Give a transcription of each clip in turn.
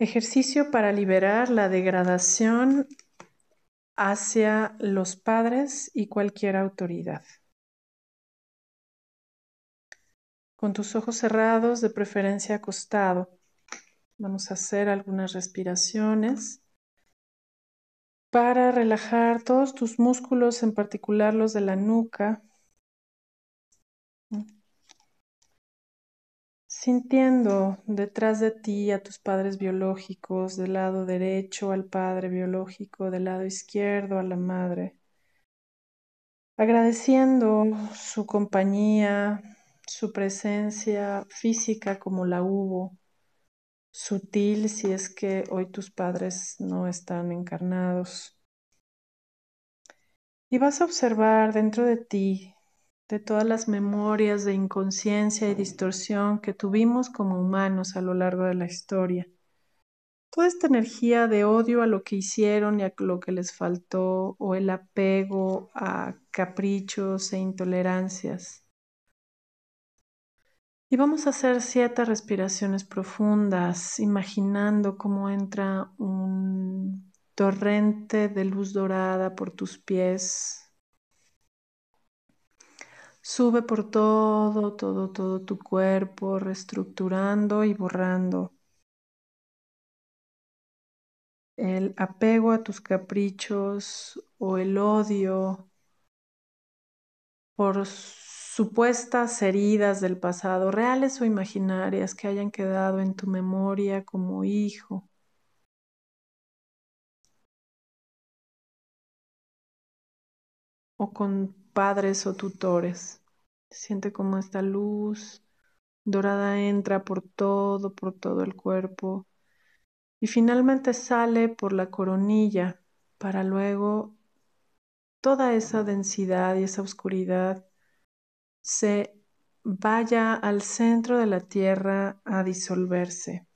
Ejercicio para liberar la degradación hacia los padres y cualquier autoridad. Con tus ojos cerrados, de preferencia acostado, vamos a hacer algunas respiraciones para relajar todos tus músculos, en particular los de la nuca, sintiendo detrás de ti a tus padres biológicos, del lado derecho al padre biológico, del lado izquierdo a la madre, agradeciendo su compañía, su presencia física como la hubo, sutil si es que hoy tus padres no están encarnados. Y vas a observar dentro de ti de todas las memorias de inconsciencia y distorsión que tuvimos como humanos a lo largo de la historia. Toda esta energía de odio a lo que hicieron y a lo que les faltó, o el apego a caprichos e intolerancias. Y vamos a hacer siete respiraciones profundas, imaginando cómo entra un torrente de luz dorada por tus pies, Sube por todo, todo, todo tu cuerpo, reestructurando y borrando el apego a tus caprichos o el odio por supuestas heridas del pasado, reales o imaginarias, que hayan quedado en tu memoria como hijo. o con padres o tutores. Siente como esta luz dorada entra por todo, por todo el cuerpo y finalmente sale por la coronilla para luego toda esa densidad y esa oscuridad se vaya al centro de la tierra a disolverse.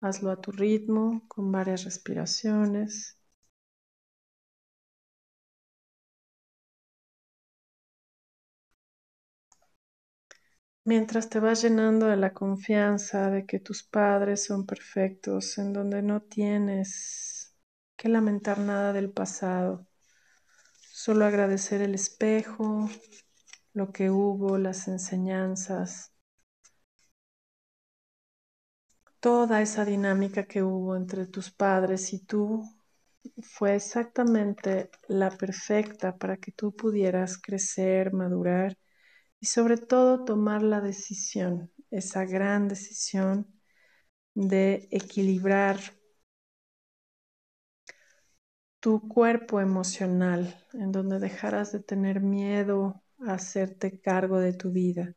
Hazlo a tu ritmo con varias respiraciones. Mientras te vas llenando de la confianza de que tus padres son perfectos, en donde no tienes que lamentar nada del pasado, solo agradecer el espejo, lo que hubo, las enseñanzas, toda esa dinámica que hubo entre tus padres y tú fue exactamente la perfecta para que tú pudieras crecer, madurar y sobre todo tomar la decisión, esa gran decisión de equilibrar tu cuerpo emocional, en donde dejaras de tener miedo a hacerte cargo de tu vida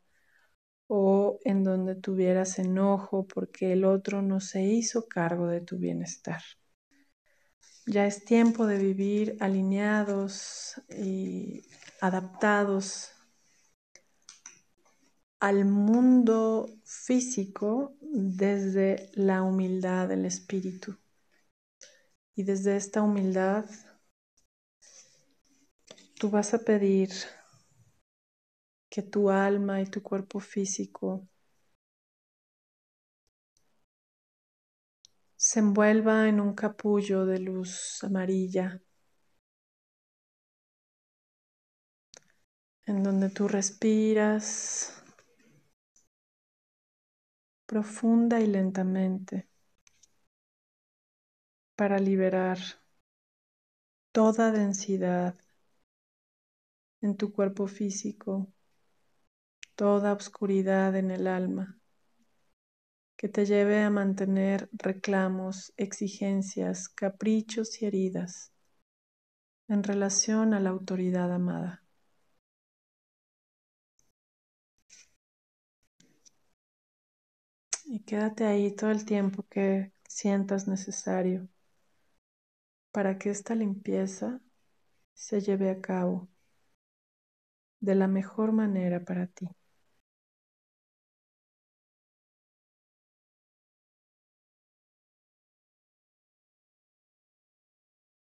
o en donde tuvieras enojo porque el otro no se hizo cargo de tu bienestar. Ya es tiempo de vivir alineados y adaptados al mundo físico desde la humildad del espíritu. Y desde esta humildad tú vas a pedir que tu alma y tu cuerpo físico se envuelva en un capullo de luz amarilla en donde tú respiras profunda y lentamente para liberar toda densidad en tu cuerpo físico, toda oscuridad en el alma que te lleve a mantener reclamos, exigencias, caprichos y heridas en relación a la autoridad amada. Y quédate ahí todo el tiempo que sientas necesario para que esta limpieza se lleve a cabo de la mejor manera para ti.